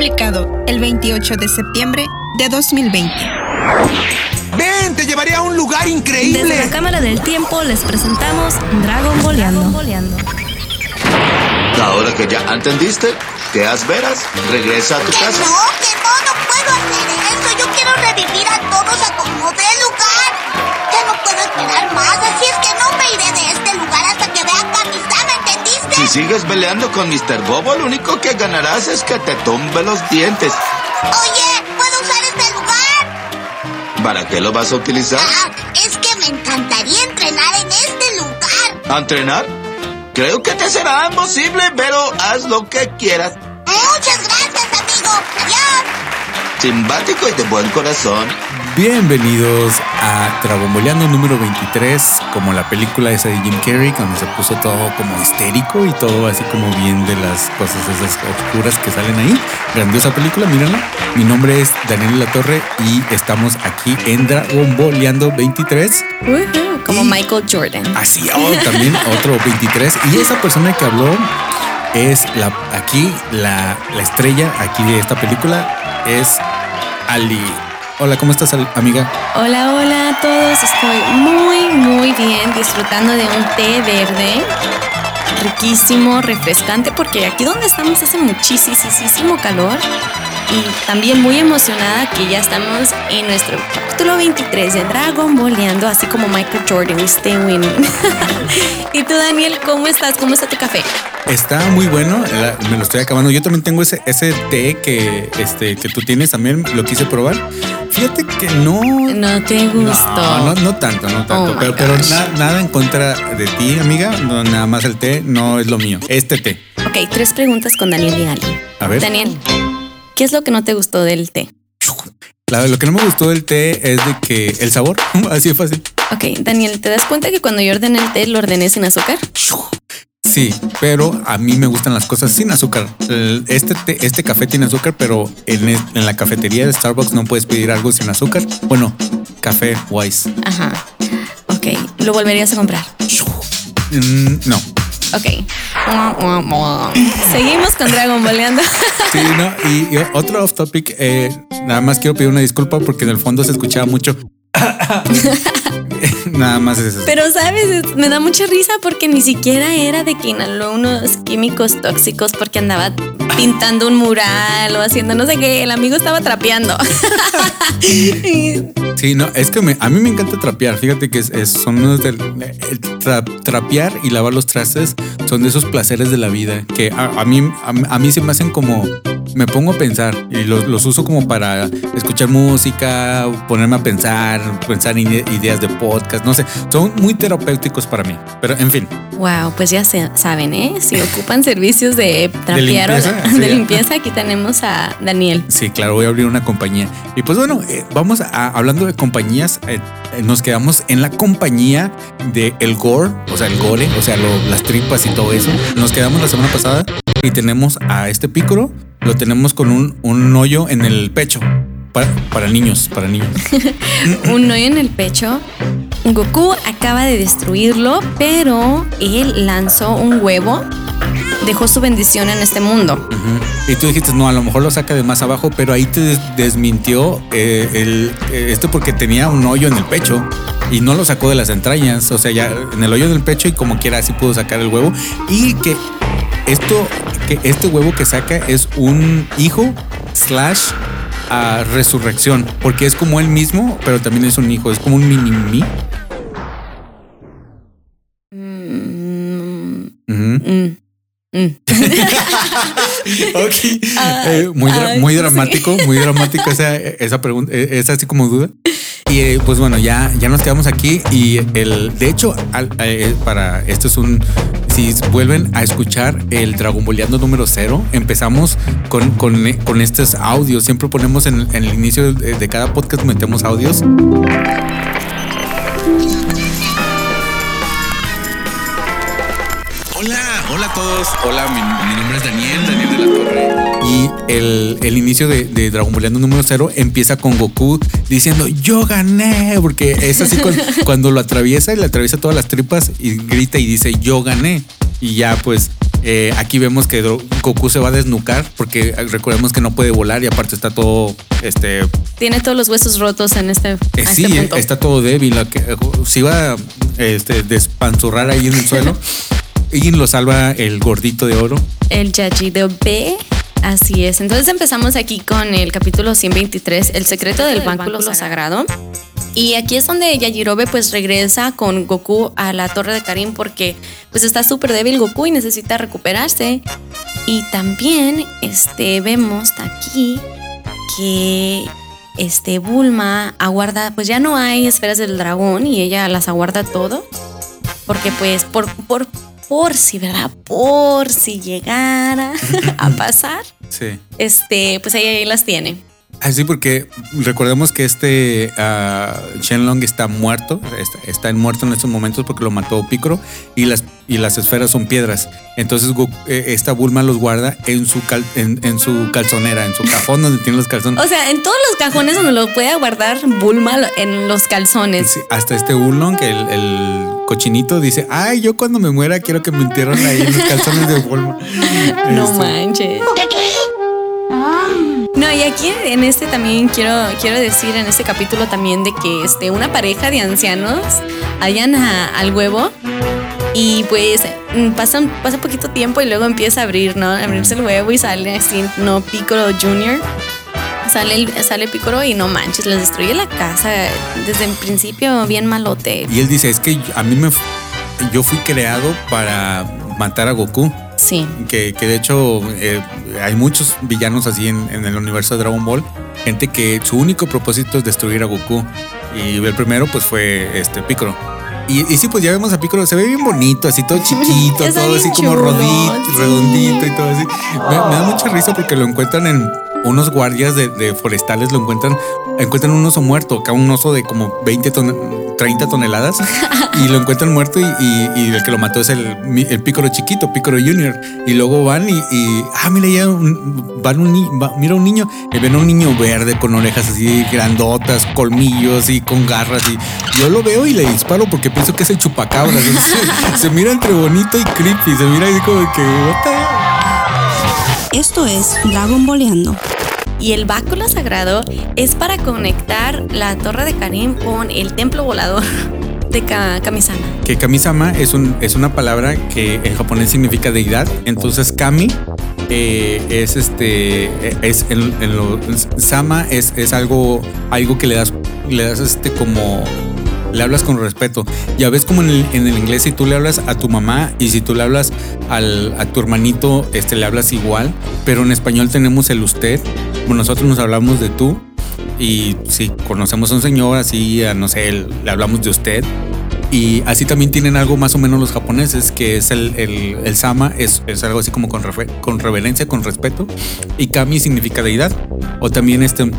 publicado el 28 de septiembre de 2020. ¡Ven! ¡Te llevaré a un lugar increíble! Desde la Cámara del Tiempo les presentamos Dragon Boleando. Ahora que ya entendiste, te has veras, regresa a tu Que casa. no, que no, no puedo hacer eso. Yo quiero revivir a todos a como dé lugar. Ya no puedo esperar más, así es que no me iré de este sigues peleando con Mr. Bobo, lo único que ganarás es que te tumbe los dientes. Oye, ¿puedo usar este lugar? ¿Para qué lo vas a utilizar? Ah, es que me encantaría entrenar en este lugar. ¿A entrenar? Creo que te será imposible, pero haz lo que quieras. Simpático y de buen corazón. Bienvenidos a Dragonboleando número 23, como la película esa de Jim Carrey, cuando se puso todo como histérico y todo así como bien de las cosas esas oscuras que salen ahí. Grandiosa película, mírenla. Mi nombre es Daniel La Torre y estamos aquí en Dragonboleando 23. Ujú, Como Michael Jordan. Así, oh, también otro 23. Y esa persona que habló es la aquí, la, la estrella aquí de esta película es Ali. Hola, ¿cómo estás, amiga? Hola, hola a todos. Estoy muy, muy bien disfrutando de un té verde. Riquísimo, refrescante, porque aquí donde estamos hace muchísimo calor. Y también muy emocionada que ya estamos en nuestro capítulo 23 de Dragon Boleando, así como Michael Jordan y Stay Winning. y tú, Daniel, ¿cómo estás? ¿Cómo está tu café? Está muy bueno, me lo estoy acabando. Yo también tengo ese, ese té que, este, que tú tienes, también lo quise probar. Fíjate que no... No te gustó. No, no, no tanto, no tanto. Oh pero pero na- nada en contra de ti, amiga. No, nada más el té no es lo mío. Este té. Ok, tres preguntas con Daniel y Ali. A ver. Daniel, ¿qué es lo que no te gustó del té? Lo que no me gustó del té es de que el sabor, así de fácil. Ok, Daniel, ¿te das cuenta que cuando yo ordené el té lo ordené sin azúcar? Sí, pero a mí me gustan las cosas sin azúcar. Este, té- este café tiene azúcar, pero en, en la cafetería de Starbucks no puedes pedir algo sin azúcar. Bueno, café wise. Ajá. Ok, ¿lo volverías a comprar? Mm, no. Ok. Seguimos con Dragon Boleando. Sí, no. Y, y otro off topic, eh, nada más quiero pedir una disculpa porque en el fondo se escuchaba mucho. nada más es eso. Pero, ¿sabes? Es- Me da mucha risa porque ni siquiera era de que inhaló unos químicos tóxicos porque andaba pintando un mural o haciendo no sé qué. El amigo estaba trapeando. Sí, no, es que me- a mí me encanta trapear. Fíjate que es, es- son unos del el tra- trapear y lavar los trastes son de esos placeres de la vida que a, a mí a, a mí se me hacen como me pongo a pensar y los, los uso como para escuchar música, ponerme a pensar, pensar en ide- ideas de podcast, no sé, son muy terapéuticos para mí. Pero en fin, Wow, pues ya se- saben, ¿eh? Si ocupan servicios de trapear o limpieza, de, sí. limpieza, aquí tenemos a Daniel. Sí, claro, voy a abrir una compañía. Y pues bueno, eh, vamos a, hablando de compañías, eh, eh, nos quedamos en la compañía de el gore, o sea, el gore, o sea, lo- las tripas y todo eso. Nos quedamos la semana pasada y tenemos a este pícoro, lo tenemos con un, un hoyo en el pecho. Para, para niños, para niños. un hoyo en el pecho. Goku acaba de destruirlo, pero él lanzó un huevo, dejó su bendición en este mundo. Y tú dijiste, no, a lo mejor lo saca de más abajo, pero ahí te des- desmintió eh, el, eh, esto porque tenía un hoyo en el pecho y no lo sacó de las entrañas, o sea, ya en el hoyo del pecho y como quiera así pudo sacar el huevo. Y que esto, que este huevo que saca es un hijo slash a resurrección, porque es como él mismo, pero también es un hijo, es como un mini mí. Mm, mm, mm. Eh, muy, muy sí. dramático, muy dramático esa, esa pregunta, eh, esa así como duda. Y eh, pues bueno, ya, ya nos quedamos aquí y el, de hecho, al- eh, para esto es un, si vuelven a escuchar el Dragon Boleando número cero, empezamos con, con, eh, con estos audios, siempre ponemos en, el inicio de cada podcast, metemos audios. A todos. Hola, mi, mi nombre es Daniel, Daniel de la Torre. Y el, el inicio de, de Dragon Ball número 0 empieza con Goku diciendo yo gané, porque es así cuando, cuando lo atraviesa y le atraviesa todas las tripas y grita y dice yo gané. Y ya pues Eh, aquí vemos que Goku se va a desnucar porque eh, recordemos que no puede volar y aparte está todo, este, Tiene todos los huesos rotos en este, eh, este sí, eh, punto. está todo débil. que- eh, Se iba a este, despanzurrar ahí en el suelo y lo salva el gordito de oro. El Yajido B. Así es. Entonces empezamos aquí con el capítulo 123, El secreto del báculo sagrado. Y aquí es donde Yajirobe pues regresa con Goku a la torre de Karim porque pues está súper débil Goku y necesita recuperarse. Y también este, vemos aquí que este Bulma aguarda, pues ya no hay esferas del dragón y ella las aguarda todo. Porque pues por, por, por si, ¿verdad? Por si llegara a pasar, Sí. este, pues ahí, ahí las tiene. Ah, sí, porque recordemos que este ah, Shenlong está muerto, está, está muerto en estos momentos porque lo mató Picoro y las, y las esferas son piedras. Entonces Goku- eh, esta Bulma los guarda en su, cal- en, en su calzonera, en su cajón donde tiene los calzones. O sea, en todos los cajones donde lo puede guardar Bulma en los calzones. Sí, hasta este Ulong, el, el cochinito, dice, ay, yo cuando me muera quiero que me entierren ahí en los calzones de Bulma. No Este, manches. No, y aquí en este también quiero, quiero decir, en este capítulo también, de que este, una pareja de ancianos hallan al huevo y pues mm, pasa, pasa poquito tiempo y luego empieza a abrir, ¿no? Abrirse el huevo y sale así, ¿no? Piccolo Jr. Sale, sale Piccolo y no manches, les destruye la casa desde el principio bien malote. Y él dice, es que a mí me... Yo fui creado para matar a Goku. Sí. Que, que de hecho eh, hay muchos villanos así en, en el universo de Dragon Ball. Gente que su único propósito es destruir a Goku. Y el primero pues fue este Piccolo. Y, y sí, pues ya vemos a Piccolo, se ve bien bonito, así todo chiquito, todo así como rodito, sí. redondito y todo así. Me, me da mucha risa porque lo encuentran en unos guardias de, forestales, lo encuentran, encuentran un oso muerto, acá un oso de como 20 ton- 30 toneladas y lo encuentran muerto y, el que lo mató es el, el Piccolo chiquito, Piccolo Junior. Y luego van y, ah, mira, ya un- van un, va- mira un niño, y ven a un niño verde con orejas así grandotas, colmillos y con garras. Y yo lo veo y le disparo porque pienso que es el chupacabra. se, mira entre bonito y creepy, se mira así como que, Esto es Dragon Boleando. Y el báculo sagrado es para conectar la torre de Karim con el templo volador de Ka- Kamisama. que Kami-sama es, un, es una palabra que en japonés significa deidad. Entonces Kami eh, es este eh, es en, en lo Sama es, es algo algo que le das le das este como le hablas con respeto. Ya ves como en el, en el inglés si tú le hablas a tu mamá y si tú le hablas al, a tu hermanito, este le hablas igual, pero en español tenemos el usted. Bueno, nosotros nos hablamos de tú y si conocemos a un señor así, a, no sé, le hablamos de usted. Y así también tienen algo más o menos los japoneses, que es el, el, el sama, es, es algo así como con, refe- con reverencia, con respeto. Y kami significa deidad. O también este,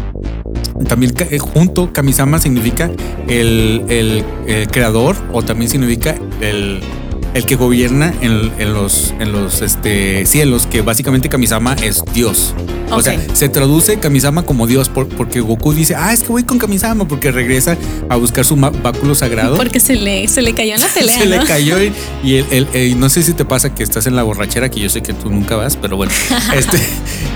también eh, junto, kamisama significa el, el, el creador, o también significa el, el que gobierna en, en los, en los este, cielos, que básicamente kamisama es Dios. O sea, se traduce Kamisama como Dios por- porque Goku dice, ah, es que voy con Kamisama porque regresa a buscar su báculo sagrado. Porque se le, se le cayó en la pelea. se le ¿no? cayó y, y el- el- no sé si te pasa que estás en la borrachera, que yo sé que tú nunca vas, pero bueno, este,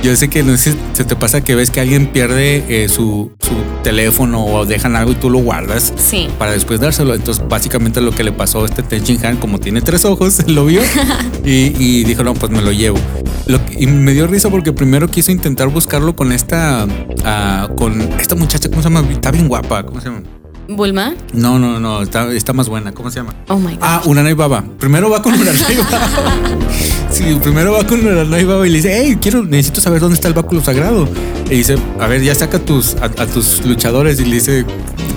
yo sé que no sé si se te pasa que ves que alguien pierde eh, su, su teléfono o dejan algo y tú lo guardas Sí. para después dárselo. Entonces, básicamente lo que le pasó a este Tenchin Han, como tiene tres ojos, lo vio y, y dijo, no, pues me lo llevo. Lo y me dio risa porque primero quiso intentar buscarlo con esta, ah, con esta muchacha, ¿cómo se llama? Está bien guapa, ¿cómo se llama? Bulma. No, no, no, está, está más buena, ¿cómo se llama? Oh my god. Ah, Unanai Baba. Primero va con Unanai Baba. Sí, primero va con Unanai Baba y le dice, hey, quiero, necesito saber dónde está el báculo sagrado. Y dice, a ver, ya saca a tus, a, a tus luchadores. Y le dice,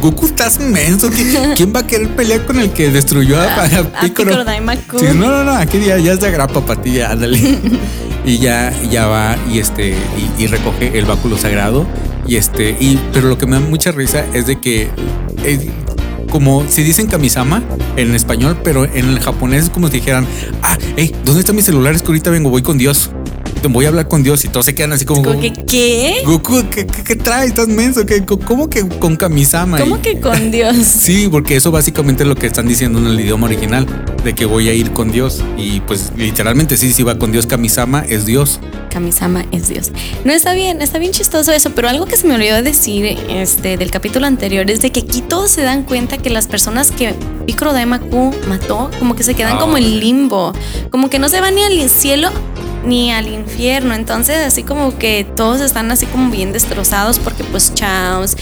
Goku, estás menso. ¿Qui- ¿Quién va a querer pelear con el que destruyó a, a, A Piccolo? Sí, no, no, no, aquí ya, ya es de grapa para ti, ya, ándale. y ya, ya va y este, y, y recoge el báculo sagrado. Y este, y, pero lo que me da mucha risa es de que eh, como si dicen Kamisama en español, pero en el japonés es como si dijeran, ah, hey, ¿dónde está mi celular? Es que ahorita vengo, voy con Dios. Voy a hablar con Dios y todos se quedan así como, Como que, ¿qué? Goku, ¿qué, qué, qué traes? ¿Estás menso? ¿Qué, ¿Cómo que con Kamisama? ¿Cómo Y- que con Dios? Sí, porque eso básicamente es lo que están diciendo en el idioma original, de que voy a ir con Dios. Y pues literalmente sí, si va con Dios, Kamisama es Dios. Kamisama es Dios. No está bien, está bien chistoso eso, pero algo que se me olvidó decir este, del capítulo anterior es de que aquí todos se dan cuenta que las personas que Piccolo Daimaku mató, como que se quedan Ah, como en limbo, como que no se van ni al cielo ni al infierno, entonces así como que todos están así como bien destrozados porque pues Chaos,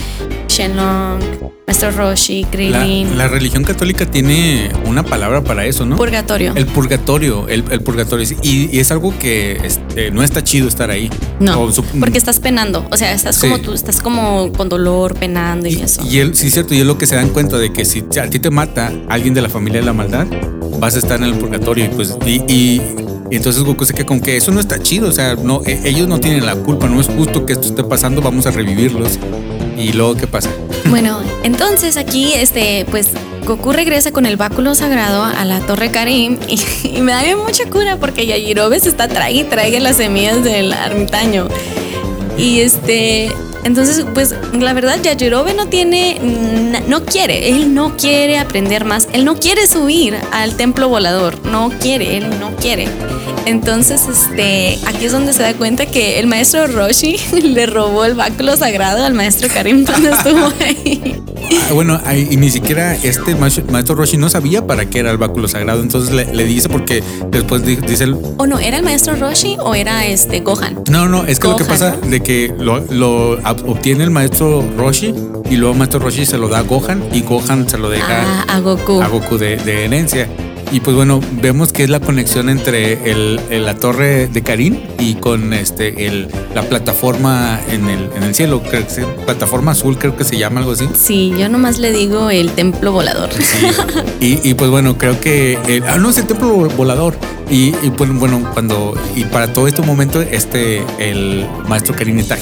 Shenlong, Maestro Roshi, La, Krillin, la religión católica tiene una palabra para eso, ¿no? Purgatorio. El purgatorio, el, el purgatorio. Y, y es algo que este, no está chido estar ahí. No, O porque estás penando, o sea, estás Sí. como tú, estás como con dolor, penando y, Y, eso. y él, sí, es cierto, y es lo que se dan cuenta de que si a ti te mata alguien de la familia de la maldad, vas a estar en el purgatorio. Y pues, y, y- y entonces Goku se queda con que eso no está chido. O sea, no, e- ellos no tienen la culpa, no es justo que esto esté pasando, vamos a revivirlos. Y luego, ¿qué pasa? Bueno, entonces aquí, este, pues Goku regresa con el báculo sagrado a la Torre Karim y, me da bien mucha cura porque Yajirobe se está trague y trague las semillas del ermitaño. Y este, entonces, pues la verdad, Yajirobe no tiene, no quiere, él no quiere aprender más, él no quiere subir al templo volador, no quiere, él no quiere. Entonces, este, aquí es donde se da cuenta que el maestro Roshi le robó el báculo sagrado al maestro Karim cuando estuvo ahí. Ah, bueno, y ni siquiera este maestro, Roshi no sabía para qué era el báculo sagrado. Entonces le, le dice porque después di- dice el, ¿O no? ¿Era el maestro Roshi o era este Gohan? No, no, es que lo que Gohan, pasa de que lo, lo obtiene el maestro Roshi y luego el maestro Roshi se lo da a Gohan y Gohan se lo deja Ah, a Goku. a Goku de, de herencia. Y pues bueno, vemos que es la conexión entre el, el- la torre de Karin y con este el, la plataforma en el, en el cielo, creo que se- plataforma azul, creo que se llama algo así. Sí, yo nomás le digo el templo volador. Y, y, pues bueno, creo que ah no es el templo volador. Y, y pues bueno, cuando y para todo este momento, este el maestro Karin está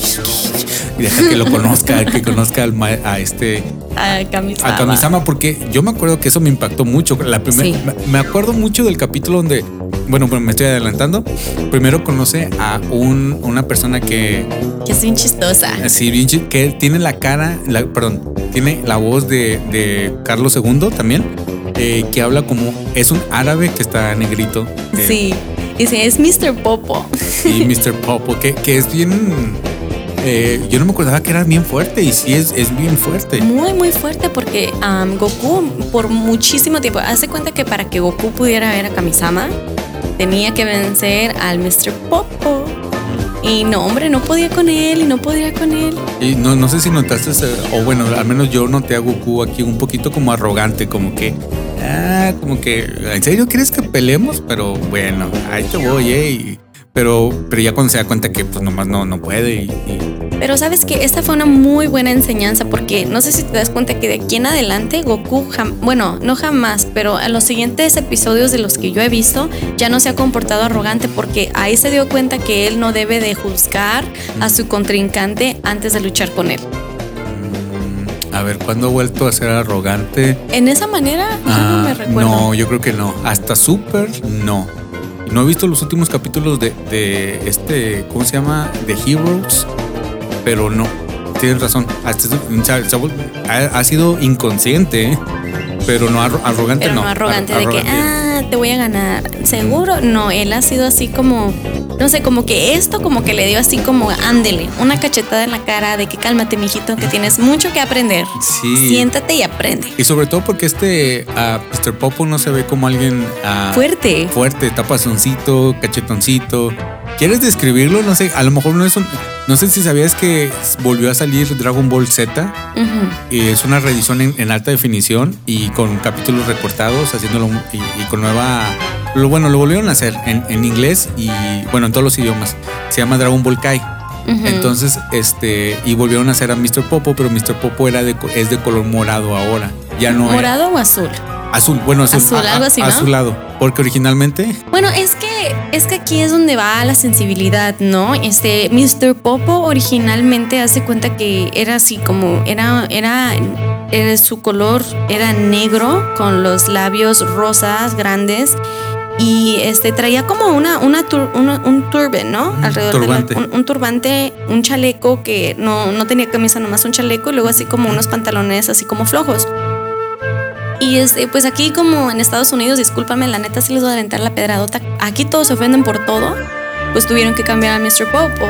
y deja que lo conozca, que conozca al ma- a este A Kamisama. a Kamisama porque yo me acuerdo que eso me impactó mucho. La primer- Sí. me- acuerdo mucho del capítulo donde, bueno, me estoy adelantando. Primero conoce a un, una persona que, Que es bien chistosa. así bien chi- que tiene la cara, la, perdón, tiene la voz de, de Carlos II también, eh, que habla como es un árabe que está negrito. eh, Sí. Dice, es Mr. Popo. Y Mr. Popo, que, que es bien. eh, yo no me acordaba que era bien fuerte y sí es, es bien fuerte. Muy, muy fuerte porque am, Goku por muchísimo tiempo, hace cuenta que para que Goku pudiera ver a Kamisama, tenía que vencer al Mr. Popo. Y no, hombre, no podía con él y no podía con él. Y no, no sé si notaste, o bueno, al menos yo noté a Goku aquí un poquito como arrogante, como que, ah, como que, ¿en serio quieres que peleemos? Pero bueno, ahí te voy, eh. Pero, pero ya cuando se da cuenta que pues nomás no, no puede y, y- Pero sabes que esta fue una muy buena enseñanza porque no sé si te das cuenta que de aquí en adelante Goku, jam- bueno, no jamás, pero a los siguientes episodios de los que yo he visto ya no se ha comportado arrogante porque ahí se dio cuenta que él no debe de juzgar a su contrincante antes de luchar con él. a ver, ¿cuándo ha vuelto a ser arrogante? En esa manera no Ah, me recuerdo. no, yo creo que no. Hasta Super, no. No he visto los últimos capítulos de, de este, ¿cómo se llama? De Heroes, pero no. Tienes razón. Ha, sido inconsciente, ¿eh? pero no arro- arrogante, Pero no, no. arrogante Ar- de que, ah, te voy a ganar. Seguro, no, él ha sido así como, no sé, como que esto como que le dio así como, ándele, una cachetada en la cara de que cálmate, mijito, que tienes mucho que aprender. Sí. Siéntate y aprende. Y sobre todo porque este ah, Mr. Popo no se ve como alguien ah, Fuerte. fuerte, tapazoncito, cachetoncito. ¿Quieres describirlo? No sé, a lo mejor no es un. No sé si sabías que volvió a salir Dragon Ball Z. Y es una reedición en, en alta definición y con capítulos recortados, haciéndolo y, y con nueva. Lo bueno, lo volvieron a hacer en, en inglés y bueno, en todos los idiomas. Se llama Dragon Ball Kai. Entonces, este, y volvieron a hacer a Mr. Popo, pero Mr. Popo era de, es de color morado ahora. Ya no ¿Morado o azul? Azul, bueno, azul, Azul, a- a- algo así, ¿no? azulado, porque originalmente Bueno, es que es que aquí es donde va la sensibilidad, ¿no? Este Mr. Popo originalmente hace cuenta que era así como era era, su color era negro con los labios rosas grandes Y este traía como una, una, tur- una- un turban, ¿no? Alrededor de la- un, un turbante, un chaleco que no, no tenía camisa, nomás un chaleco, y luego así como unos pantalones así como flojos. Y este, pues aquí como en Estados Unidos, discúlpame, la neta sí les voy a aventar la pedradota. Aquí todos se ofenden por todo, pues tuvieron que cambiar a Mr. Popo.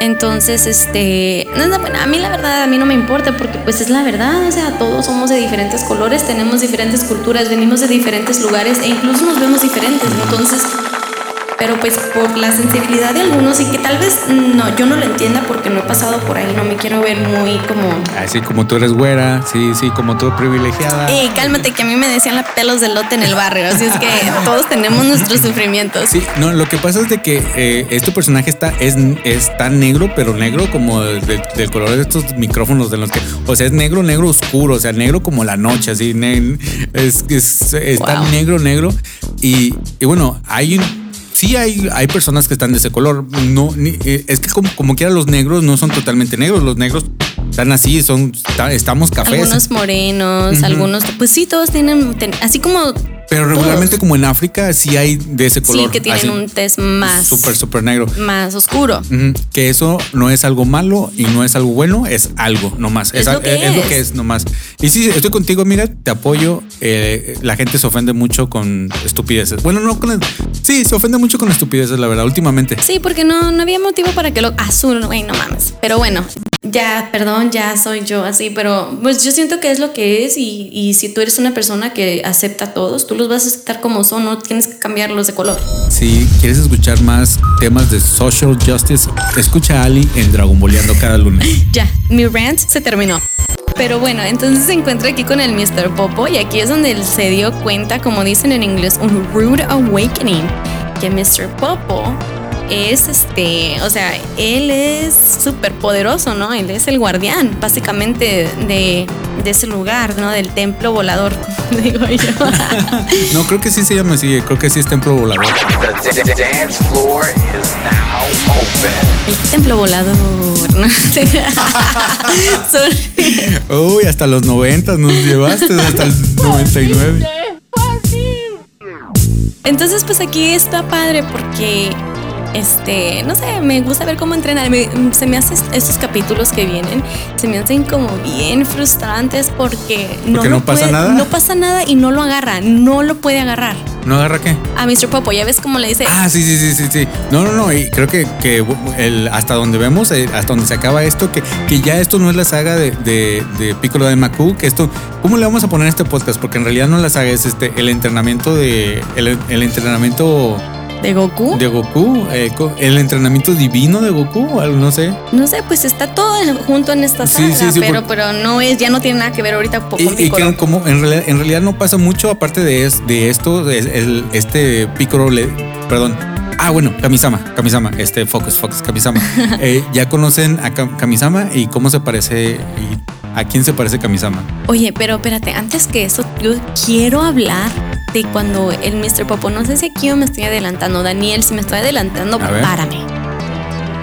Entonces, este, no, no, bueno, a mí la verdad, a mí no me importa porque pues es la verdad, o sea, todos somos de diferentes colores, tenemos diferentes culturas, venimos de diferentes lugares e incluso nos vemos diferentes, entonces, pero pues por la sensibilidad de algunos y que tal vez no, yo no lo entienda porque no he pasado por ahí, no me quiero ver muy como... Así como tú eres güera, sí, sí, como tú privilegiada. Ey, cálmate que a mí me decían la pelos de lote en el barrio, así es que todos tenemos nuestros sufrimientos. Sí, no, lo que pasa es de que eh, este personaje está, es, está negro, pero negro como de- del color de estos micrófonos de los que, o sea, es negro, negro oscuro, o sea, negro como la noche, así, ne- es, es- está Wow. negro, negro. Y, y bueno, hay un- Sí hay, hay personas que están de ese color. No, ni- eh, es que como, como quiera los negros no son totalmente negros. Los negros están así, son, está- estamos cafés. Algunos morenos, algunos, pues sí, todos tienen, ten- así como pero regularmente como en África sí hay de ese color. sí que tienen así, un test más, Súper, súper negro. más oscuro. Ujú, Que eso no es algo malo y no es algo bueno, es algo nomás. Es lo que es lo es. que es nomás. Y sí, estoy contigo, amiga, te apoyo. Eh, la gente se ofende mucho con estupideces. Bueno, no con. Sí, se ofende mucho con estupideces, la verdad, últimamente. Sí, porque no, no había motivo para que lo azul, güey, no mames. Pero bueno, ya, perdón, ya soy yo así, pero pues yo siento que es lo que es y, y si tú eres una persona que acepta a todos, tú los vas a aceptar como son, no tienes que cambiarlos de color. Si quieres escuchar más temas de social justice, escucha a Ali en Dragon Boleando cada lunes. Ya, mi rant se terminó. Pero bueno, entonces se encuentra aquí con el Mr. Popo y aquí es donde él se dio cuenta, como dicen en inglés, un rude awakening, que Mr. Popo es este, o sea, él es súper poderoso, ¿no? Él es el guardián, básicamente, de, de ese lugar, ¿no? Del templo volador, como digo yo. No, creo que sí se llama así, creo que sí es templo volador. El templo volador, ¿no? Uy, hasta los 90 nos llevaste, hasta el 99. Entonces, pues aquí está padre porque, este, no sé, me gusta ver cómo entrenan. Me- se me hacen estos capítulos que vienen, se me hacen como bien frustrantes porque no, ¿Porque no pasa puede- nada? No pasa nada y no lo agarra, no lo puede agarrar. ¿No agarra qué? A Mr. Popo, ya ves cómo le dice. Ah, sí, sí, sí, sí, sí. No, no, no. Y creo que, que el, hasta donde vemos, eh, hasta donde se acaba esto, que, que ya esto no es la saga de, de, de Piccolo de Maku, que esto, ¿cómo le vamos a poner a este podcast? Porque en realidad no es la saga, es este, el entrenamiento de, el, el entrenamiento de Goku. de Goku, eh, el entrenamiento divino de Goku, algo, no sé. No sé, pues está todo junto en esta saga, sí, sí, pero, por- pero no es, ya no tiene nada que ver ahorita Y, con y Piccolo. que como en realidad, en realidad no pasa mucho aparte de, es- de esto, de- el, este Piccolo, le- perdón. Ah, bueno, Kamisama, Kamisama, este Focus, Focus, Kamisama. Eh, ya conocen a Ka- Kamisama y cómo se parece y a quién se parece Kamisama. Oye, pero espérate, antes que eso, yo quiero hablar de cuando el Mr. Popo, no sé si aquí yo me estoy adelantando, Daniel, si me estoy adelantando, párame.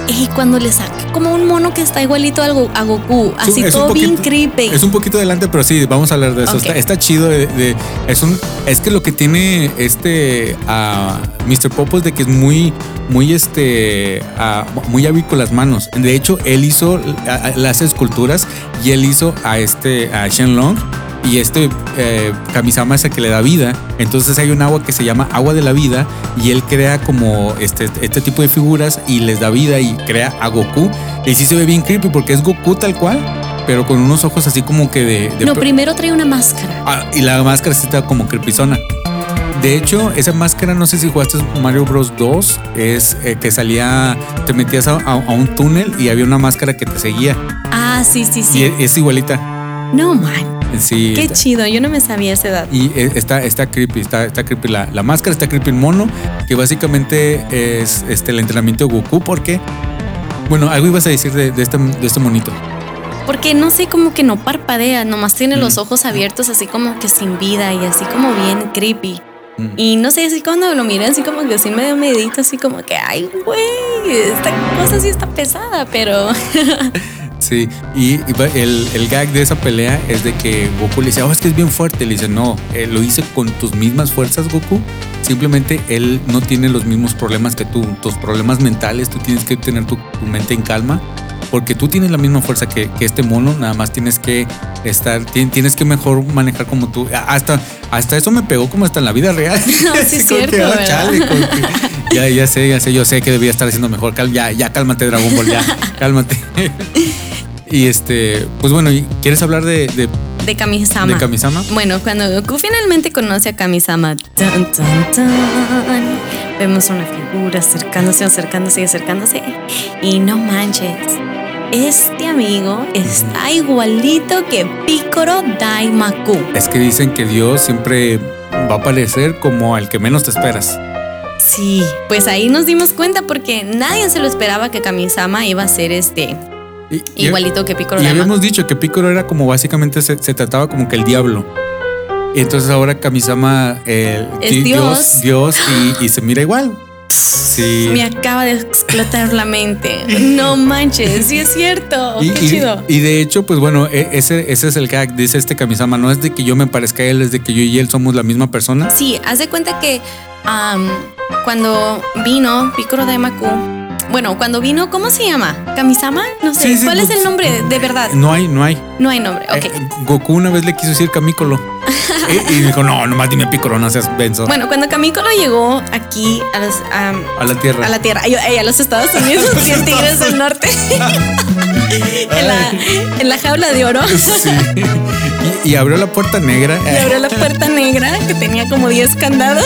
Y cuando le saca como un mono que está igualito a Goku, así es todo bien creepy. Es un poquito adelante, pero sí, vamos a hablar de eso. Está, está chido. De, de- es un, es que lo que tiene este a Mr. Popo es de que es muy, muy este, muy hábil con las manos. De hecho, él hizo a- a- las esculturas y él hizo a este a Shenlong y este eh, Kamisama es el que le da vida. Entonces hay un agua que se llama agua de la vida y él crea como este, este tipo de figuras y les da vida y crea a Goku. Y sí se ve bien creepy porque es Goku tal cual, pero con unos ojos así como que de... de no, primero trae una máscara. Ah, y la máscara sí está como creepyzona. De hecho, esa máscara, no sé si jugaste Mario Bros 2, es eh, que salía, te metías a, a- a un túnel y había una máscara que te seguía. Ah, sí, sí, Y sí. es, es igualita. No, man. Sí. Qué chido, yo no me sabía esa edad. y eh, está, está creepy, está, está creepy la, la máscara, está creepy el mono, que básicamente es este, el entrenamiento de Goku, porque, bueno, algo ibas a decir de, de este, de este monito. Porque no sé, como que no parpadea, nomás tiene los Mm. ojos abiertos así como que sin vida y así como bien creepy. Mm. Y no sé, así cuando lo miré así como que así me dio medito, así como que, ay, güey, esta cosa sí está pesada, pero Sí, y, y el, el gag de esa pelea es de que Goku le dice, oh, es que es bien fuerte. Le dice, no, eh, lo hice con tus mismas fuerzas, Goku. Simplemente él no tiene los mismos problemas que tú, tus problemas mentales, tú tienes que tener tu, tu mente en calma. Porque tú tienes la misma fuerza que, que este mono, nada más tienes que estar, ti- tienes que mejor manejar como tú. Hasta, hasta eso me pegó como hasta en la vida real. No, sí es Como que, ah, ya, ya sé, ya sé, yo sé que debía estar haciendo mejor. Cal- ya, ya cálmate, Dragon Ball, ya, cálmate. Y este, pues bueno, ¿y ¿quieres hablar de, de, De Kamisama. de Kamisama? Bueno, cuando Goku finalmente conoce a Kamisama, tan, tan, tan, vemos una figura acercándose, acercándose y acercándose. Y no manches, este amigo está igualito que Picoro Daimaku. Es que dicen que Dios siempre va a aparecer como al que menos te esperas. Sí, pues ahí nos dimos cuenta porque nadie se lo esperaba que Kamisama iba a ser este Y- igualito que Picoro Y habíamos dicho que Piccolo era como básicamente se, se trataba como que el diablo. Y entonces ahora Kamisama eh, Es di- Dios. Dios y, y se mira igual. Sí. Me acaba de explotar la mente. No manches, sí es cierto. Y, Qué y- chido. y de hecho, pues bueno, e- ese, ese es el gag, dice este Kamisama. No es de que yo me parezca a él, es de que yo y él somos la misma persona. Sí, haz de cuenta que cuando vino Picoro Daimaku, bueno, cuando vino, ¿cómo se llama? ¿Kamisama? No sé. Sí, sí, ¿Cuál es el nombre de, verdad? No hay, no hay. No hay nombre. Ok. Eh, Goku una vez le quiso decir Camícolo. y, y dijo, no, nomás dime Piccolo, no seas benzo. Bueno, cuando Kamikolo llegó aquí a, los, a la tierra. a la Tierra, ay, ay, a los Estados Unidos, y Tigres del Norte, en, la, en la jaula de oro, Sí. Y, y abrió la puerta negra. y abrió la puerta negra que tenía como 10 candados.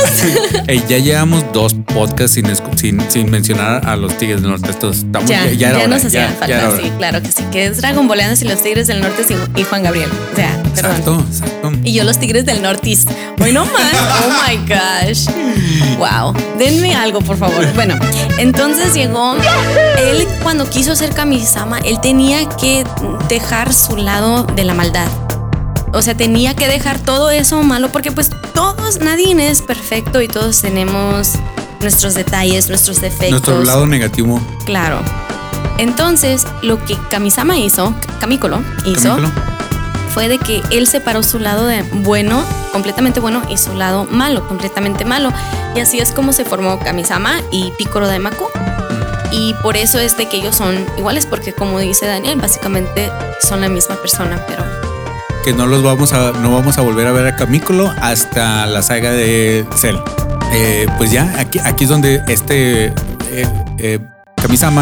Ey, ya llevamos dos podcasts sin, sin, sin mencionar a los Tigres del Norte. Estos estamos, Ya, ya, era hora, nos hacía ya- ya era falta, sí, claro que sí. Que es Dragon Boleanos y los Tigres del Norte y Juan Gabriel. O sea, perdón. Exacto, exacto. Y yo los Tigres del Nortis. Hoy no más. Oh my gosh. Wow. Denme algo, por favor. Bueno, entonces llegó. Él, cuando quiso ser Kamisama, él tenía que dejar su lado de la maldad. O sea, tenía que dejar todo eso malo porque pues todos, nadie es perfecto y todos tenemos nuestros detalles, nuestros defectos. Nuestro lado negativo. Claro. Entonces, lo que Kamisama hizo, Kamikolo hizo, Camícolo. fue de que él separó su lado de bueno, completamente bueno, y su lado malo, completamente malo. Y así es como se formó Kamisama y Picoro Daimaku. Y por eso es de que ellos son iguales, porque como dice Daniel, básicamente son la misma persona, pero Que no los vamos a, no vamos a volver a ver a Camícolo hasta la saga de Cell. Eh, pues ya, aquí, aquí es donde este eh, eh,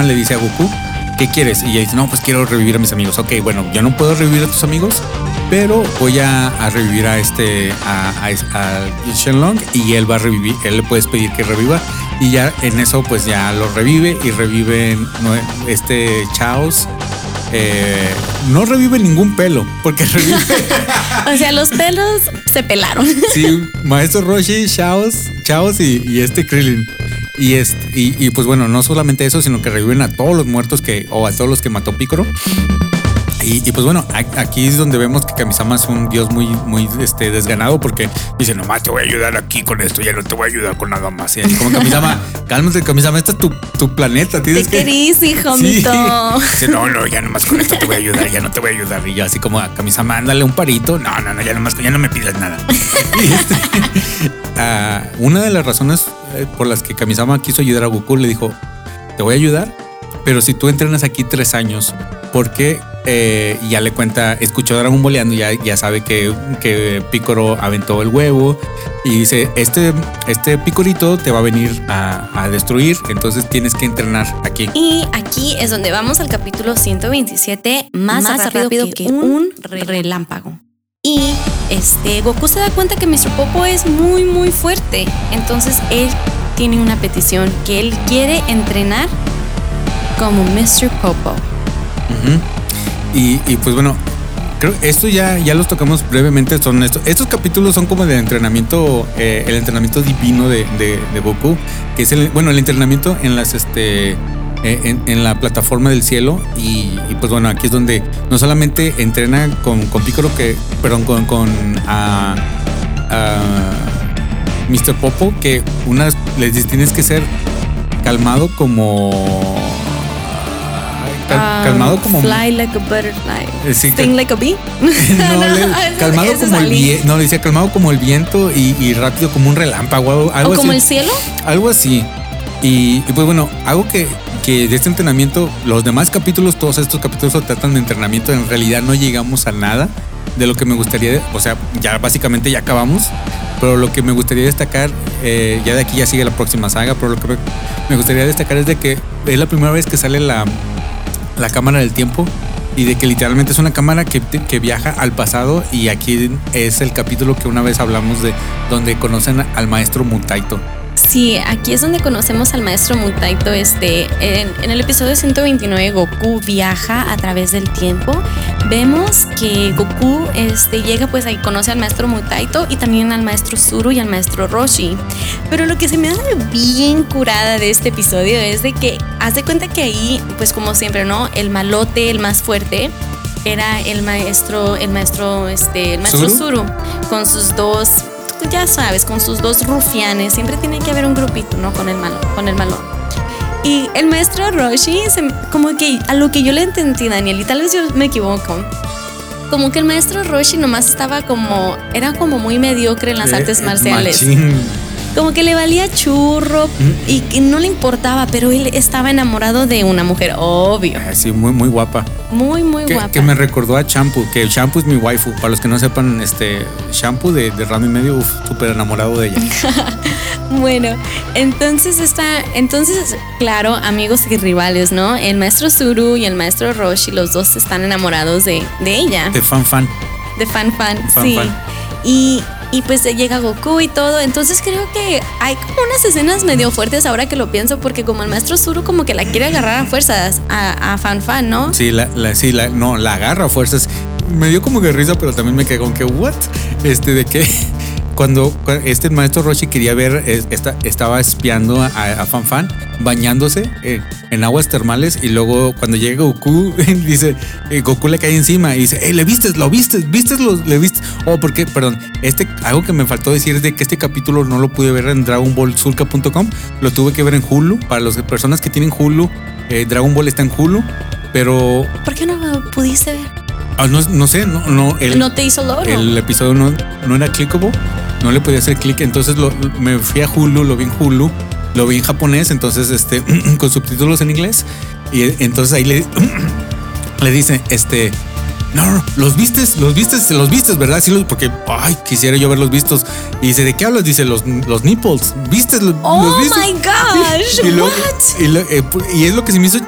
le dice a Goku, ¿qué quieres? Y ella dice, no, pues quiero revivir a mis amigos. Ok, bueno, yo no puedo revivir a tus amigos, pero voy a, revivir a este, a, Shenlong y él va a revivir, él le puedes pedir que reviva. Y ya en eso, pues ya lo revive y reviven este Chaos. Eh, no revive ningún pelo, porque revive o sea, los pelos se pelaron. Sí, Maestro Roshi, Chaos, Chaos y, y este Krillin. Y, este, y, y, pues bueno, no solamente eso, sino que reviven a todos los muertos que, o a todos los que mató Picoro. Y, y, pues bueno, aquí es donde vemos que Kamisama es un dios muy, muy este, desganado porque dice, nomás te voy a ayudar aquí con esto, ya no te voy a ayudar con nada más. Y así como Kamisama, cálmate Kamisama, este es tu, tu planeta, Te tienes que... querís, hijo, Sí. Dice, no, no, ya nomás con esto te voy a ayudar, ya no te voy a ayudar. Y yo así como a Kamisama, ándale un parito. No, no, no, ya nomás, ya no me pidas nada. Y este, ah, una de las razones eh, por las que Kamisama quiso ayudar a Goku le dijo, te voy a ayudar, pero si tú entrenas aquí tres años, porque eh, ya le cuenta, escuchó Dragon Boleando, ya, ya sabe que, que Picoro aventó el huevo y dice, este, este Picorito te va a venir a, a destruir, entonces tienes que entrenar aquí. Y aquí es donde vamos al capítulo 127, más, rápido, que, un relámpago. Y este Goku se da cuenta que Mr. Popo es muy muy fuerte. Entonces él tiene una petición que él quiere entrenar como Mr. Popo. Ujú. Y, y, pues bueno, creo esto ya, ya los tocamos brevemente. Son estos, estos capítulos son como de entrenamiento, eh, el entrenamiento divino de, de, de Goku, que es el, bueno, el entrenamiento en las este. eh, En, la plataforma del cielo y, pues bueno aquí es donde no solamente entrena con, con Piccolo que perdón con, con ah, ah, Mr. Popo que unas les tienes que ser calmado como cal- calmado como- Fly like a butterfly. Eh, sí, Sting like a bee. no, le- ese- calmado es como el viento. No, le decía calmado como el viento y, y rápido como un relámpago. Algo, algo O como así. el cielo. Algo así. Y, y pues bueno, algo que, que de este entrenamiento, los demás capítulos, todos estos capítulos tratan de entrenamiento, en realidad no llegamos a nada de lo que me gustaría, o sea, ya básicamente ya acabamos, pero lo que me gustaría destacar, eh, ya de aquí ya sigue la próxima saga, pero lo que me gustaría destacar es de que es la primera vez que sale la, la cámara del tiempo y de que literalmente es una cámara que, que viaja al pasado y aquí es el capítulo que una vez hablamos de donde conocen al maestro Mutaito. Sí, aquí es donde conocemos al maestro Mutaito. Este, en, en el episodio 129, Goku viaja a través del tiempo. Vemos que Goku este, llega, pues ahí conoce al maestro Mutaito y también al maestro Zuru y al maestro Roshi. Pero lo que se me da bien curada de este episodio es de que haz de cuenta que ahí, pues como siempre, ¿no? El malote, el más fuerte, era el maestro, el maestro, este, el maestro ¿Zuru? Zuru, con sus dos, ya sabes, con sus dos rufianes. Siempre tiene que haber un grupito, ¿no? Con el malo, con el malo. Y el maestro Roshi, se- como que a lo que yo le entendí, Daniel, y tal vez yo me equivoco. Como que el maestro Roshi nomás estaba como, era como muy mediocre en las artes eh, marciales. machín. Como que le valía churro y que no le importaba, pero él estaba enamorado de una mujer, obvio. Ah, Sí, muy, muy guapa. Muy, muy Que, guapa. que me recordó a Shampoo, que el Shampoo es mi waifu. Para los que no sepan, este Shampoo de, de Ramo y Medio, súper enamorado de ella. Bueno, entonces está, entonces, claro, amigos y rivales, ¿no? El maestro Zuru y el maestro Roshi, los dos están enamorados de, de ella, De fan fan. de fan fan, Fan sí. fan. Y, y pues llega Goku y todo, entonces creo que hay como unas escenas medio fuertes ahora que lo pienso, porque como el maestro Zuru como que la quiere agarrar a fuerzas a, a fan fan, ¿no? Sí, la, la, sí, la, no, la agarra a fuerzas. Me dio como que risa, pero también me quedé con que, ¿what? Este, de que cuando cu- este maestro Roshi quería ver, es- esta- estaba espiando a, a Fan Fan bañándose eh, en aguas termales y luego cuando llega Goku, dice, eh, Goku le cae encima y dice, hey, ¿le vistes? ¿Lo vistes? ¿Vistes? Lo, ¿Le vistes? Oh, porque, perdón, este, algo que me faltó decir es de que este capítulo no lo pude ver en DragonBallSurka.com, lo tuve que ver en Hulu. Para las personas que tienen Hulu, eh, Dragon Ball está en Hulu, pero ¿Por qué no lo pudiste ver? Ah, no, no sé, no, no, el, ¿No te hizo logro? el episodio no, no era clickable, no le podía hacer clic, entonces lo- me fui a Hulu, lo vi en Hulu, lo vi en japonés, entonces este, con subtítulos en inglés, y entonces ahí le, le dice, este, no, los vistes, los vistes, los vistes, ¿verdad? Sí, los- porque, ay, quisiera yo verlos vistos. Y dice, ¿de qué hablas? Dice, los, los nipples, ¿vistes? Los, Oh los vistes? my gosh, y, lo- eh, y es lo que se me hizo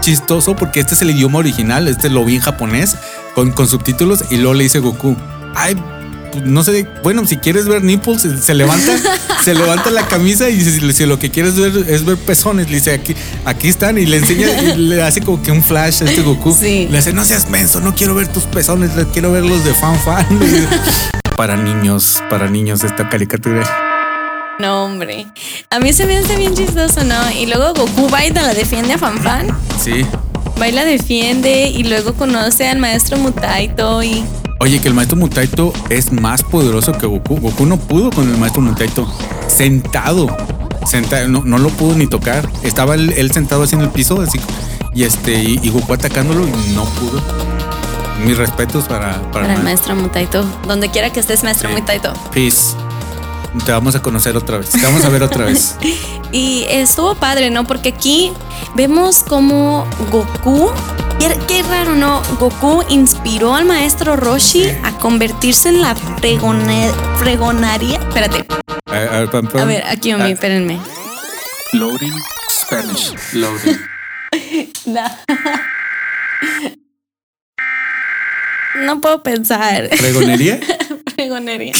chistoso porque este es el idioma original, este lo vi en japonés con, con subtítulos y luego le dice Goku, ay, pues, no sé, bueno, si quieres ver nipples, se- levanta, se levanta la camisa y dice, si, si lo que quieres ver es ver pezones, le dice, aquí, aquí están y le enseña y le hace como que un flash a este Goku. Sí. Le hace, no seas menso, no quiero ver tus pezones, quiero ver los de fan fan. para niños, para niños esta caricatura. No, hombre. A mí se me hace bien chistoso, ¿no? Y luego Goku va y te la defiende a Fanfan. Sí. Va y la defiende y luego conoce al maestro Mutaito y... Oye, que el maestro Mutaito es más poderoso que Goku. Goku no pudo con el maestro Mutaito. Sentado. Sentado. No, no lo pudo ni tocar. Estaba él, él sentado así en el piso, así. Y este, y, y Goku atacándolo y no pudo. Mis respetos para, para, Para el ma- maestro Mutaito. Donde quiera que estés, maestro Sí. Mutaito. Peace. Te vamos a conocer otra vez. Te vamos a ver otra vez. Y estuvo padre, ¿no? Porque aquí vemos como Goku... Qué, qué raro, ¿no? Goku inspiró al maestro Roshi a convertirse en la fregone- fregonaria. Espérate. A, a ver, pam, pam. A ver, aquí, Ah, espérenme. Loading Spanish. Loading. No. No puedo pensar. ¿Fregonería? Fregonería.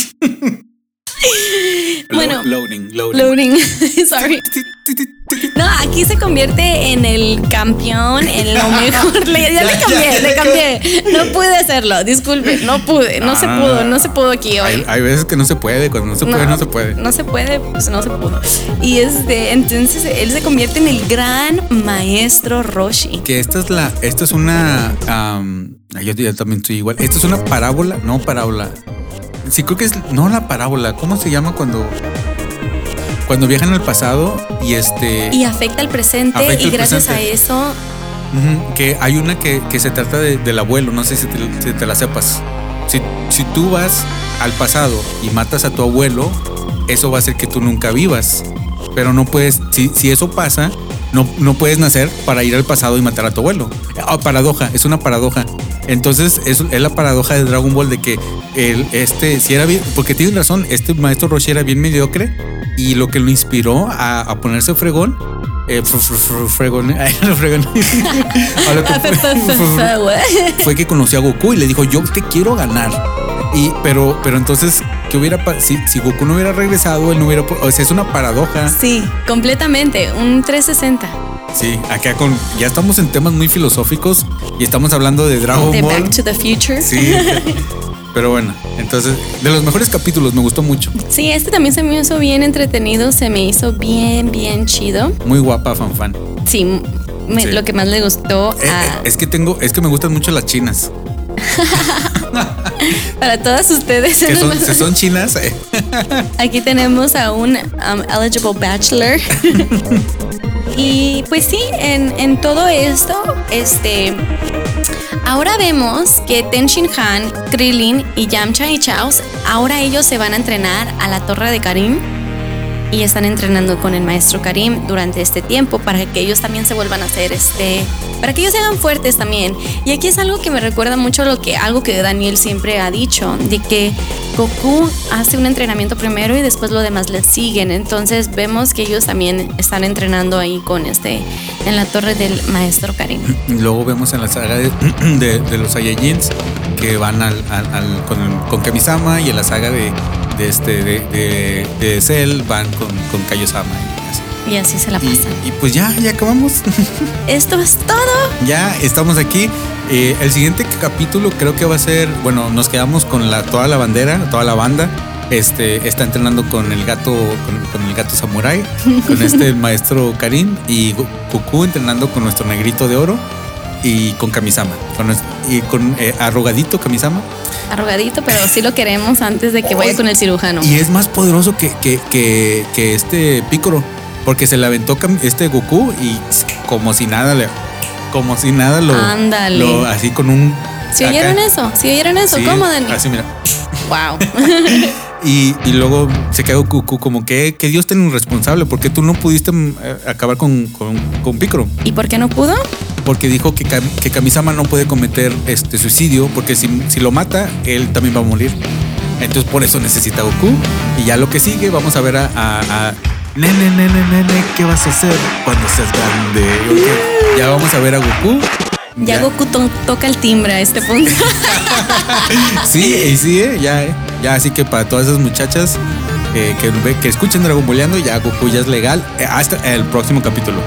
Bueno. Lo- loading, loading. Loading. Sorry. No, aquí se convierte en el campeón, en lo mejor. Le- ya le cambié, le cambié. No pude hacerlo, disculpe, no pude, no se Ah. pudo, no se pudo aquí hoy. Hay, hay veces que no se puede. Cuando no se puede, no se puede. No se puede, pues no se pudo. Y este, entonces él se convierte en el gran maestro Roshi. que esta es la, esta es una, yo, yo también estoy igual. Esta es una parábola, no parábola. Sí creo que es, no la parábola. ¿Cómo se llama cuando, cuando viajan al pasado y este, Y afecta el presente Afecta y el gracias presente. a eso Que hay una que, que se trata de- del abuelo, no sé si te, si te la sepas. Si, si tú vas al pasado y matas a tu abuelo, eso va a hacer que tú nunca vivas. Pero no puedes, si, si eso pasa, no, no puedes nacer para ir al pasado y matar a tu abuelo. Ah, paradoja, es una paradoja. Entonces es, es la paradoja de Dragon Ball de que el, este, si era bien, porque tienes razón, este maestro Roshi era bien mediocre y lo que lo inspiró a, a ponerse fregón, eh, fr- fr- fr- fregón, fregón, fue- fue que conoció a Goku y le dijo, yo te quiero ganar. Y, pero, pero entonces, ¿qué hubiera pa- si, si Goku no hubiera regresado, él no hubiera. O sea, es una paradoja. Sí, completamente, un 360. Sí, acá con. Ya estamos en temas muy filosóficos y estamos hablando de Dragon De Ball. Back to the Future. Sí. Pero bueno, entonces, de los mejores capítulos, me gustó mucho. Sí, este también se me hizo bien entretenido, se me hizo bien, bien chido. Muy guapa, fan fan. Sí, me- Sí. lo que más le gustó Eh, a- eh, es que tengo, es que me gustan mucho las chinas. para todas ustedes. Que son, si son chinas, eh, Aquí tenemos a un um, eligible bachelor. y pues sí, en, en todo esto, este. Ahora vemos que Ten Shin Han, Krillin y Yamcha y Chaos, ahora ellos se van a entrenar a la Torre de Karim y están entrenando con el maestro Karim durante este tiempo para que ellos también se vuelvan a hacer este para que ellos sean fuertes también. Y aquí es algo que me recuerda mucho lo que algo que Daniel siempre ha dicho de que Goku hace un entrenamiento primero y después lo demás le siguen. Entonces vemos que ellos también están entrenando ahí con este en la torre del maestro Karim. Luego vemos en la saga de, los Saiyajins que van al- al- con, con Kamisama y en la saga de, de este de, de, de Cell van con, con Kaiosama y así. se la pasan y pues ya, ya acabamos. esto es todo ya estamos aquí. Eh, el siguiente capítulo creo que va a ser, bueno, nos quedamos con la, toda la bandera, toda la banda. Este está entrenando con el gato, con, con el gato samurai, con este el maestro Karim y Go- Goku entrenando con nuestro negrito de oro y con Kamisama, con y con eh, arrugadito Kamisama. arrugadito pero sí lo queremos antes de que vaya con el cirujano Y es más poderoso que, que, que, que este Picoro, porque se le aventó este Goku y como si nada le, como si nada lo, Ándale. lo- así con un. ¿Si oyeron eso? ¿Si oyeron eso? Sí, ¿Cómo, Dani? Así mira. Wow. Y, y luego se quedó Goku como que, que Dios tiene un responsable, porque tú no pudiste eh, acabar con, con, con Picoro. ¿Y por qué no pudo? Porque dijo que, que Kamisama no puede cometer este suicidio, porque si, si lo mata, él también va a morir. Entonces por eso necesita Goku. Y ya lo que sigue, vamos a ver a, a- a- Nene, nene, nene, ¿qué vas a hacer cuando seas grande? Ok, Ya vamos a ver a Goku. Ya, Goku to- toca el timbre a este punto. Sí, y sí, eh, ya, eh. ya, así que para todas esas muchachas eh, que, que escuchen Dragon Balleando, ya Goku ya es legal eh, hasta el próximo capítulo.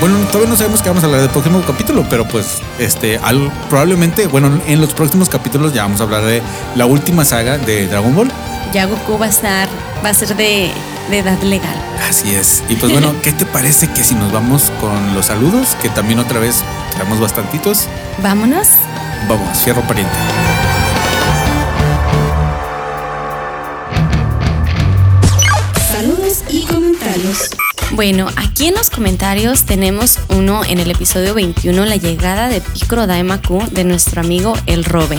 Bueno, todavía no sabemos qué vamos a hablar del próximo capítulo, pero pues, este, al- probablemente, bueno, en los próximos capítulos ya vamos a hablar de la última saga de Dragon Ball. ya Goku va a estar, va a ser de, de edad legal. Así es. Y pues bueno, ¿qué te parece que si nos vamos con los saludos, que también otra vez traemos bastantitos? Vámonos. Vamos, fierro pariente. Bueno, aquí en los comentarios tenemos uno en el episodio 21, la llegada de Picro Daimaku de nuestro amigo El Robe.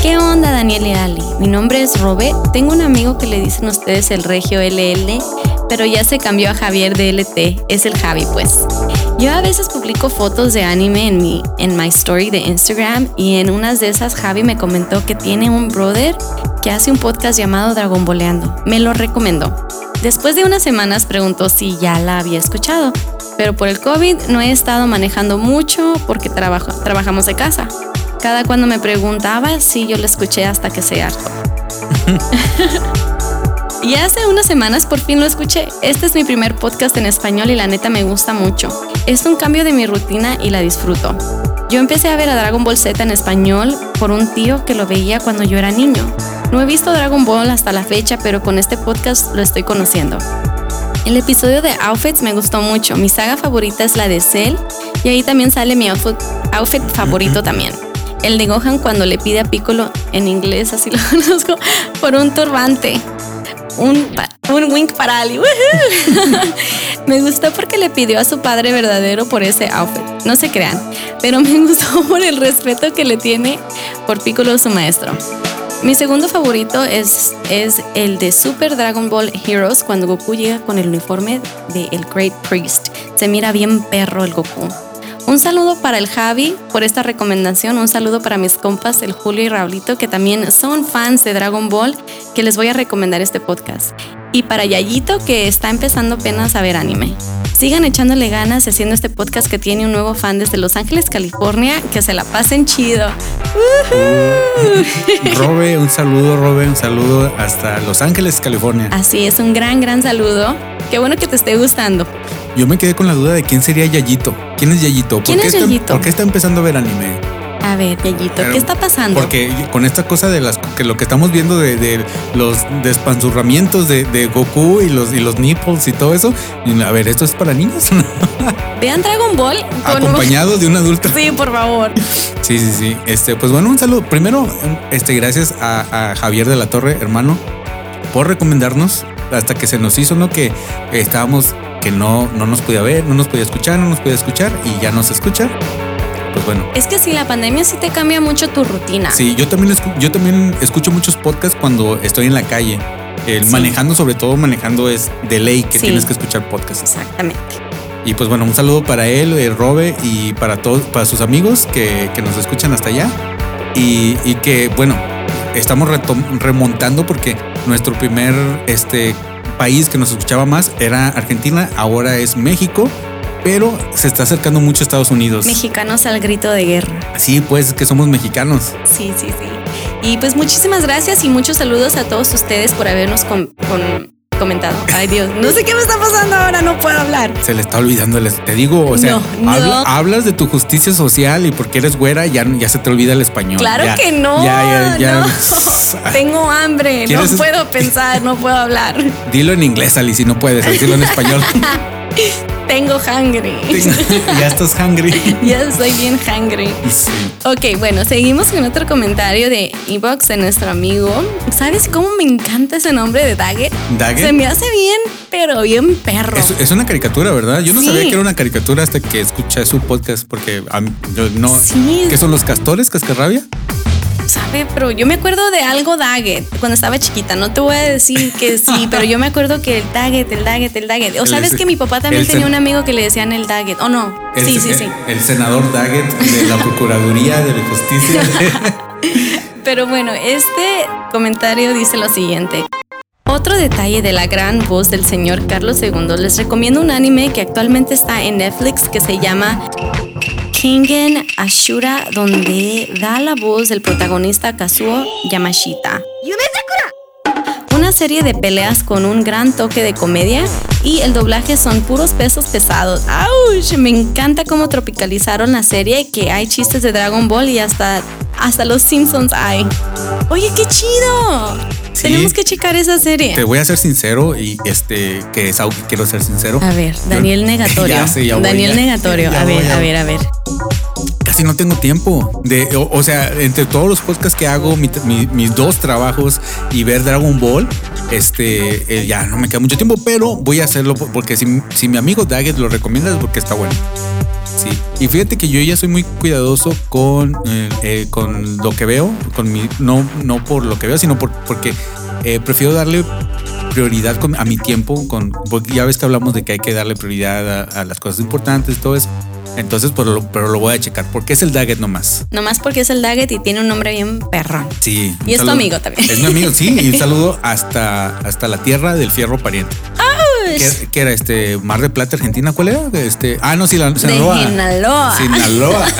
¿Qué onda Daniel y Ali? Mi nombre es Robe, tengo un amigo que le dicen ustedes el Regio LL, pero ya se cambió a Javier de LT, es el Javi pues. Yo a veces publico fotos de anime en mi en my story de Instagram y en unas de esas Javi me comentó que tiene un brother que hace un podcast llamado Dragon Boleando. Me lo recomendó. Después de unas semanas preguntó si ya la había escuchado, pero por el COVID no he estado manejando mucho porque trabajo, trabajamos de casa. Cada cuando me preguntaba si yo la escuché hasta que se hartó. y hace unas semanas por fin lo escuché. Este es mi primer podcast en español y la neta me gusta mucho. Es un cambio de mi rutina y la disfruto. Yo empecé a ver a Dragon Ball Z en español por un tío que lo veía cuando yo era niño. No he visto Dragon Ball hasta la fecha, pero con este podcast lo estoy conociendo. El episodio de Outfits me gustó mucho. Mi saga favorita es la de Cell y ahí también sale mi outfit, outfit favorito también. El de Gohan cuando le pide a Piccolo en inglés, así lo conozco, por un turbante. Un, un wink para Ali. Me gustó porque le pidió a su padre verdadero por ese outfit. No se crean, pero me gustó por el respeto que le tiene por Piccolo su maestro. Mi segundo favorito es, es el de Super Dragon Ball Heroes cuando Goku llega con el uniforme de el Great Priest. Se mira bien perro el Goku. Un saludo para el Javi por esta recomendación. Un saludo para mis compas, el Julio y Raulito, que también son fans de Dragon Ball, que les voy a recomendar este podcast. Y para Yayito, que está empezando apenas a ver anime. Sigan echándole ganas haciendo este podcast que tiene un nuevo fan desde Los Ángeles, California. Que se la pasen chido. Robe, un saludo, Robe, un saludo hasta Los Ángeles, California. Así es, un gran, gran saludo. Qué bueno que te esté gustando. Yo me quedé con la duda de quién sería Yayito. ¿Quién es Yayito? ¿Por ¿Quién qué es está, Yayito? ¿Por qué está empezando a ver anime? A ver, Yayito, Pero- ¿qué está pasando? Porque con esta cosa de las que lo que estamos viendo de, de los despanzurramientos de, de Goku y los y los nipples y todo eso, a ver, esto es para niños, Vean Dragon Ball con acompañado de un adulto. Sí, por favor. Sí, sí, sí. Este, pues bueno, un saludo. Primero, este, gracias a, a Javier de la Torre, hermano, por recomendarnos hasta que se nos hizo, ¿no? Que estábamos, que no, no nos podía ver, no nos podía escuchar, no nos podía escuchar y ya nos escucha. Pues bueno. Es que si la pandemia sí te cambia mucho tu rutina. Sí, yo también, escu- yo también escucho muchos podcasts cuando estoy en la calle. El Sí. Manejando, sobre todo manejando, es de ley que Sí. tienes que escuchar podcasts. Exactamente. Y pues bueno, un saludo para él, eh, Robe, y para todos, para sus amigos que, que nos escuchan hasta allá. Y, y que, bueno, estamos remontando porque nuestro primer este, país que nos escuchaba más era Argentina, ahora es México, pero se está acercando mucho a Estados Unidos. Mexicanos al grito de guerra. Sí, pues que somos mexicanos. Sí, sí, sí. Y pues muchísimas gracias y muchos saludos a todos ustedes por habernos con- con- comentado. Ay Dios, no sé qué me está pasando ahora, no puedo hablar. Se le está olvidando, el te digo, o sea, No, no. habla- hablas de tu justicia social y porque eres güera ya, ya se te olvida el español. Claro Ya, que no. Ya, ya, ya. no. Tengo hambre, no ¿Quieres- puedo pensar, no puedo hablar. Dilo en inglés, Ali, si no puedes, dilo en español. Tengo hungry. ya estás hungry. ya estoy bien hungry. Sí. Ok, bueno, seguimos con otro comentario de Ebox de nuestro amigo. ¿Sabes cómo me encanta ese nombre de Daggett? ¿Daggett? Se me hace bien, pero bien perro. Es, es una caricatura, ¿verdad? Yo no Sí. sabía que era una caricatura hasta que escuché su podcast, porque a mí- yo no. Sí. ¿Qué son los castores, cascarrabia? ¿Sabe? Pero yo me acuerdo de algo Daggett cuando estaba chiquita. No te voy a decir que sí, pero yo me acuerdo que el Daggett, el Daggett, el Daggett. O sabes que mi papá también tenía un amigo que le decían el Daggett. ¿O no? El- sí, sí, el- sí. El senador Daggett de la Procuraduría de la Justicia. Pero bueno, este comentario dice lo siguiente. Otro detalle de la gran voz del señor Carlos II, les recomiendo un anime que actualmente está en Netflix que se llama Kingen Ashura, donde da la voz del protagonista Kazuo Yamashita. Una serie de peleas con un gran toque de comedia y el doblaje son puros pesos pesados. ¡Auch! Me encanta cómo tropicalizaron la serie, que hay chistes de Dragon Ball y hasta, hasta los Simpsons hay. Oye, qué chido. Tenemos que checar esa serie. Te voy a ser sincero y este, que es algo que quiero ser sincero. A ver, Daniel Negatorio. Ya sé, ya voy, Daniel ya. Negatorio. A voy, ver, ya a voy. ver, a ver. casi no tengo tiempo. De, o, o sea, entre todos los podcasts que hago, mi- mi- mis dos trabajos y ver Dragon Ball, este, eh, ya no me queda mucho tiempo, pero voy a hacerlo por- porque si, si mi amigo Daggett lo recomienda es porque está bueno. Sí. Y fíjate que yo ya soy muy cuidadoso con, eh, eh, con lo que veo, con mi, no, no por lo que veo, sino por, porque eh, prefiero darle prioridad con- a mi tiempo, con, porque ya ves que hablamos de que hay que darle prioridad a, a las cosas importantes todo eso. Entonces, pero lo, pero lo voy a checar, porque es el Daggett nomás. Nomás porque es el Daggett y tiene un nombre bien perrón. Sí. Y es tu amigo también. Es mi amigo, sí. Y un saludo hasta, hasta la tierra del fierro pariente. ¿Qué, qué era este? Mar de Plata, Argentina, ¿cuál era? Este, ah, no, sí, la, Sinaloa. Sinaloa. Sinaloa.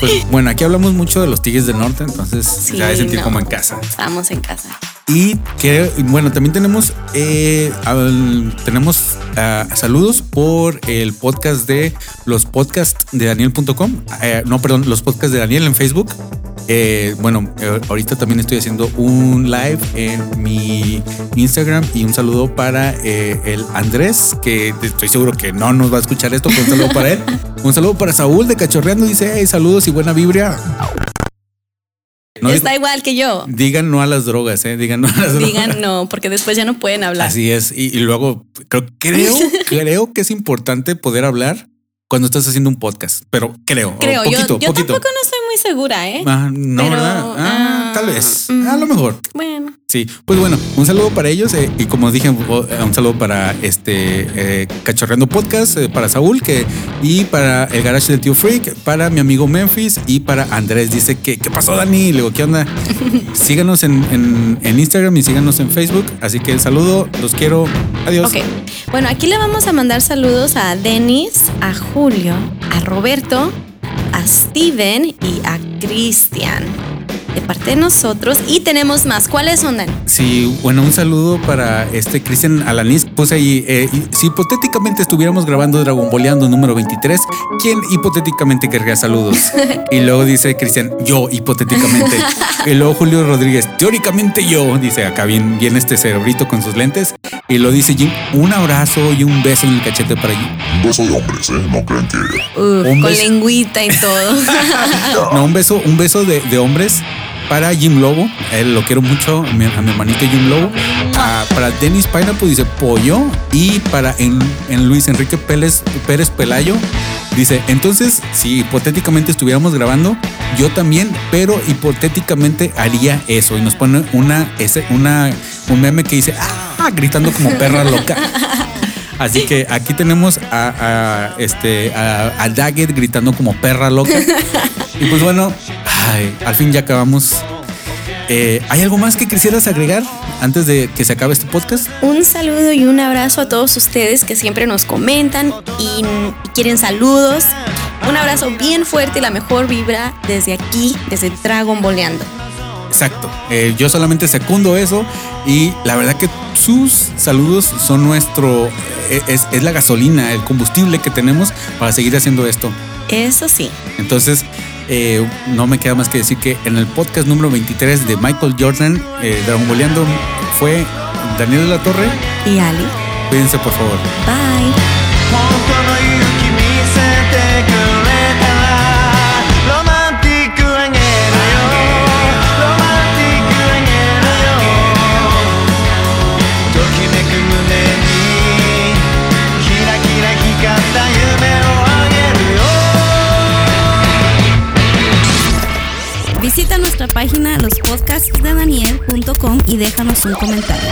Pues bueno, aquí hablamos mucho de los Tigres del Norte, entonces Sí, ya de sentir no. como en casa. Estamos en casa. Y que, bueno, también tenemos, eh, al- tenemos ah, saludos por el podcast de los podcasts de Daniel.com. Eh, no, perdón, los podcasts de Daniel en Facebook. Eh, bueno, ahorita también estoy haciendo un live en mi Instagram y un saludo para el Andrés, que estoy seguro que no nos va a escuchar esto, pero un saludo para él. Un saludo para Saúl de Cachorreando, dice, hey, saludos y buena vibra. No Está digo- igual que yo. Digan no a las drogas, ¿eh? Digan no a las drogas. Digan no, porque después ya no pueden hablar. Así es. Y, y luego creo, creo, creo que es importante poder hablar cuando estás haciendo un podcast, pero creo. Creo, poquito, yo, yo poquito. tampoco no estoy muy segura, ¿eh? Ah, no, Pero, ¿verdad? Ah, ah, tal vez. mm. A lo mejor. Bueno, Sí, pues bueno, un saludo para ellos eh, y como dije, eh, un saludo para este eh, Cachorreando Podcast, eh, para Saúl que y para el garage del tío Freak, para mi amigo Memphis y para Andrés. Dice que, ¿qué pasó Dani? Le digo, ¿qué onda? síganos en, en- en Instagram y síganos en Facebook. Así que saludo, los quiero. Adiós. ok. Bueno, aquí le vamos a mandar saludos a Denis, a Julio, a Roberto, a Steven y a Cristian. De parte de nosotros. Y tenemos más. ¿Cuáles son, Dani? Sí, bueno, un saludo para este Cristian Alanis. Puse ahí, eh, si hipotéticamente estuviéramos grabando Dragon Boleando número 23, ¿quién hipotéticamente querría saludos? Y luego dice Cristian, yo hipotéticamente. Y luego Julio Rodríguez, teóricamente yo, dice acá bien, bien este cerebrito con sus lentes. Y lo dice Jim, un abrazo y un beso en el cachete para Jim. Un beso de hombres, ¿eh? No crean que... Uf, con beso. lengüita y todo. No, un beso, un beso de, de hombres para Jim Lobo. Él lo quiero mucho, a mi, a mi hermanito Jim Lobo. Ah, para Dennis Pineapple dice pollo. Y para en, en Luis Enrique Pérez, Pérez Pelayo dice: Entonces, si hipotéticamente estuviéramos grabando, yo también, pero hipotéticamente haría eso. Y nos pone una, ese, una, un meme que dice: Ah, gritando como perra loca. Así que aquí tenemos a, a, este, a, a Daggett gritando como perra loca. Y pues bueno, ay, al fin ya acabamos. Eh, ¿Hay algo más que quisieras agregar antes de que se acabe este podcast? Un saludo y un abrazo a todos ustedes que siempre nos comentan y, quieren saludos. Un abrazo bien fuerte y la mejor vibra desde aquí, desde Dragon Boleando. Exacto. Eh, yo solamente secundo eso y la verdad que sus saludos son nuestro, eh, es, es la gasolina, el combustible que tenemos para seguir haciendo esto. Eso sí. Entonces, eh, no me queda más que decir que en el podcast número 23 de Michael Jordan, eh, Dragon Boleando, fue Daniel de la Torre. Y Ali. Cuídense por favor. Bye. Página lospodcastsdedaniel.com y déjanos un comentario.